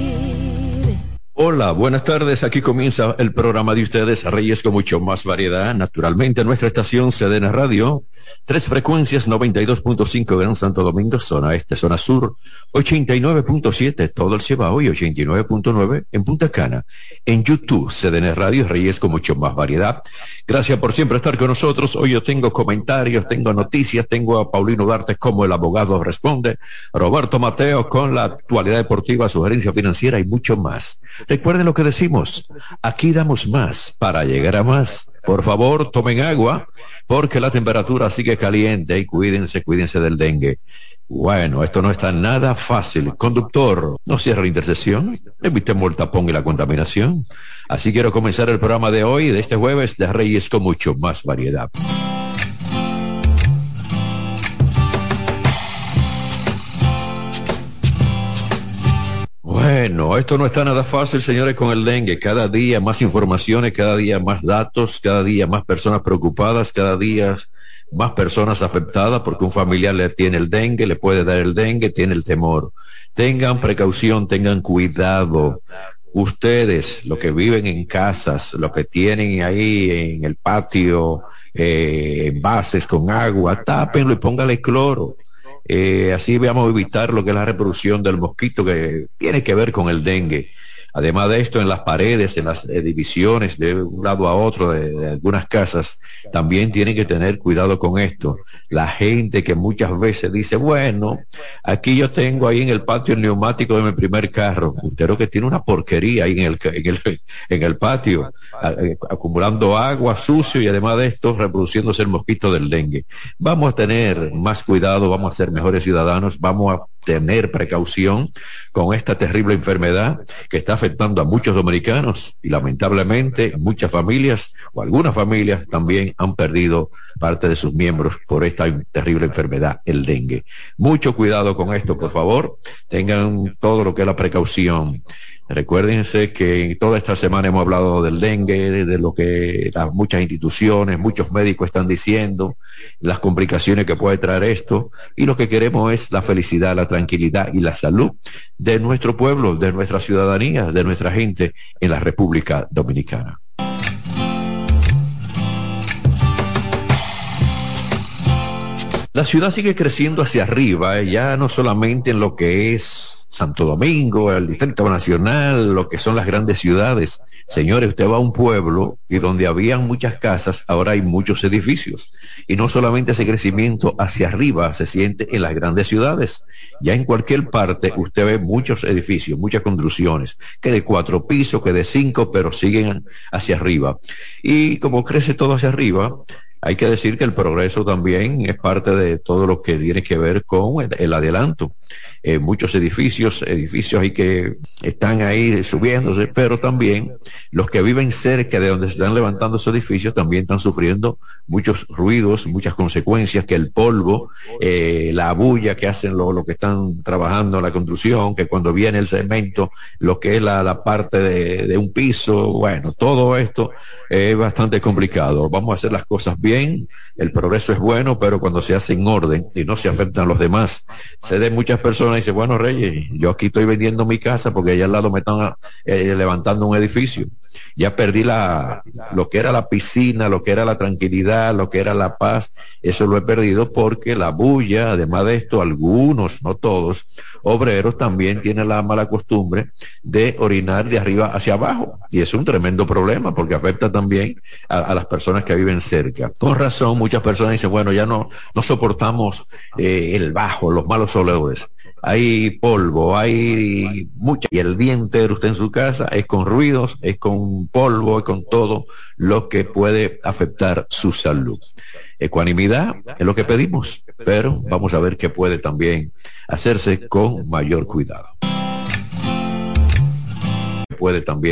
Hola, buenas tardes. Aquí comienza el programa de ustedes, Reyes con mucho más variedad. Naturalmente, nuestra estación Sedena Radio, tres frecuencias, 92.5 Gran Santo Domingo, zona este, zona sur, 89.7 todo el Cibao y 89.9 en Punta Cana. En YouTube, Sedena Radio, Reyes con mucho más variedad. Gracias por siempre estar con nosotros. Hoy yo tengo comentarios, tengo noticias, tengo a Paulino Darte como el abogado responde, Roberto Mateo con la actualidad deportiva, sugerencia financiera y mucho más. Recuerden lo que decimos, aquí damos más para llegar a más. Por favor, tomen agua porque la temperatura sigue caliente y cuídense, cuídense del dengue. Bueno, esto no está nada fácil. Conductor, no cierre la intersección, evitemos el tapón y la contaminación. Así quiero comenzar el programa de hoy, de este jueves, de Reyes con mucho más variedad. Bueno, esto no está nada fácil, señores, con el dengue. Cada día más informaciones, cada día más datos, cada día más personas preocupadas, cada día más personas afectadas porque un familiar le tiene el dengue, le puede dar el dengue, tiene el temor. Tengan precaución, tengan cuidado. Ustedes, los que viven en casas, los que tienen ahí en el patio eh, envases con agua, tápenlo y póngale cloro. Eh, así vamos a evitar lo que es la reproducción del mosquito que tiene que ver con el dengue. Además de esto, en las paredes, en las divisiones de un lado a otro de, algunas casas, también tienen que tener cuidado con esto. La gente que muchas veces dice, bueno, aquí yo tengo ahí en el patio el neumático de mi primer carro. Usted que tiene una porquería ahí en el, en el, en el patio, eh, acumulando agua sucio y además de esto, reproduciéndose el mosquito del dengue. Vamos a tener más cuidado, vamos a ser mejores ciudadanos, vamos a tener precaución con esta terrible enfermedad que está afectando a muchos dominicanos y lamentablemente muchas familias o algunas familias también han perdido parte de sus miembros por esta terrible enfermedad, el dengue. Mucho cuidado con esto, por favor. Tengan todo lo que es la precaución. Recuérdense que toda esta semana hemos hablado del dengue, de, lo que las muchas instituciones, muchos médicos están diciendo, las complicaciones que puede traer esto, y lo que queremos es la felicidad, la tranquilidad y la salud de nuestro pueblo, de nuestra ciudadanía, de nuestra gente en la República Dominicana. La ciudad sigue creciendo hacia arriba, ya no solamente en lo que es Santo Domingo, el Distrito Nacional, lo que son las grandes ciudades. Señores, usted va a un pueblo y donde habían muchas casas, ahora hay muchos edificios. Y no solamente ese crecimiento hacia arriba se siente en las grandes ciudades. Ya en cualquier parte usted ve muchos edificios, muchas construcciones, que de cuatro pisos, que de cinco, pero siguen hacia arriba. Y como crece todo hacia arriba, hay que decir que el progreso también es parte de todo lo que tiene que ver con el, el adelanto. Eh, muchos edificios, edificios hay que están ahí subiéndose, pero también los que viven cerca de donde se están levantando esos edificios también están sufriendo muchos ruidos, muchas consecuencias, que el polvo, eh, la bulla que hacen lo, lo, que están trabajando en la construcción, que cuando viene el cemento, lo que es la, la parte de, de, un piso, bueno, todo esto es bastante complicado. Vamos a hacer las cosas bien, el progreso es bueno, pero cuando se hace en orden y no se afectan a los demás, se den muchas personas y dice, bueno, Reyes, yo aquí estoy vendiendo mi casa porque allá al lado me están eh, levantando un edificio. Ya perdí la, lo que era la piscina, lo que era la tranquilidad, lo que era la paz, eso lo he perdido porque la bulla, además de esto, algunos, no todos, obreros también tienen la mala costumbre de orinar de arriba hacia abajo. Y es un tremendo problema porque afecta también a, las personas que viven cerca. Con razón, muchas personas dicen, bueno, ya no, no soportamos eh, el bajo, los malos olores hay polvo, hay mucha, y el día entero usted en su casa es con ruidos, es con polvo, es con todo lo que puede afectar su salud. Ecuanimidad es lo que pedimos, pero vamos a ver qué puede también hacerse con mayor cuidado. Puede también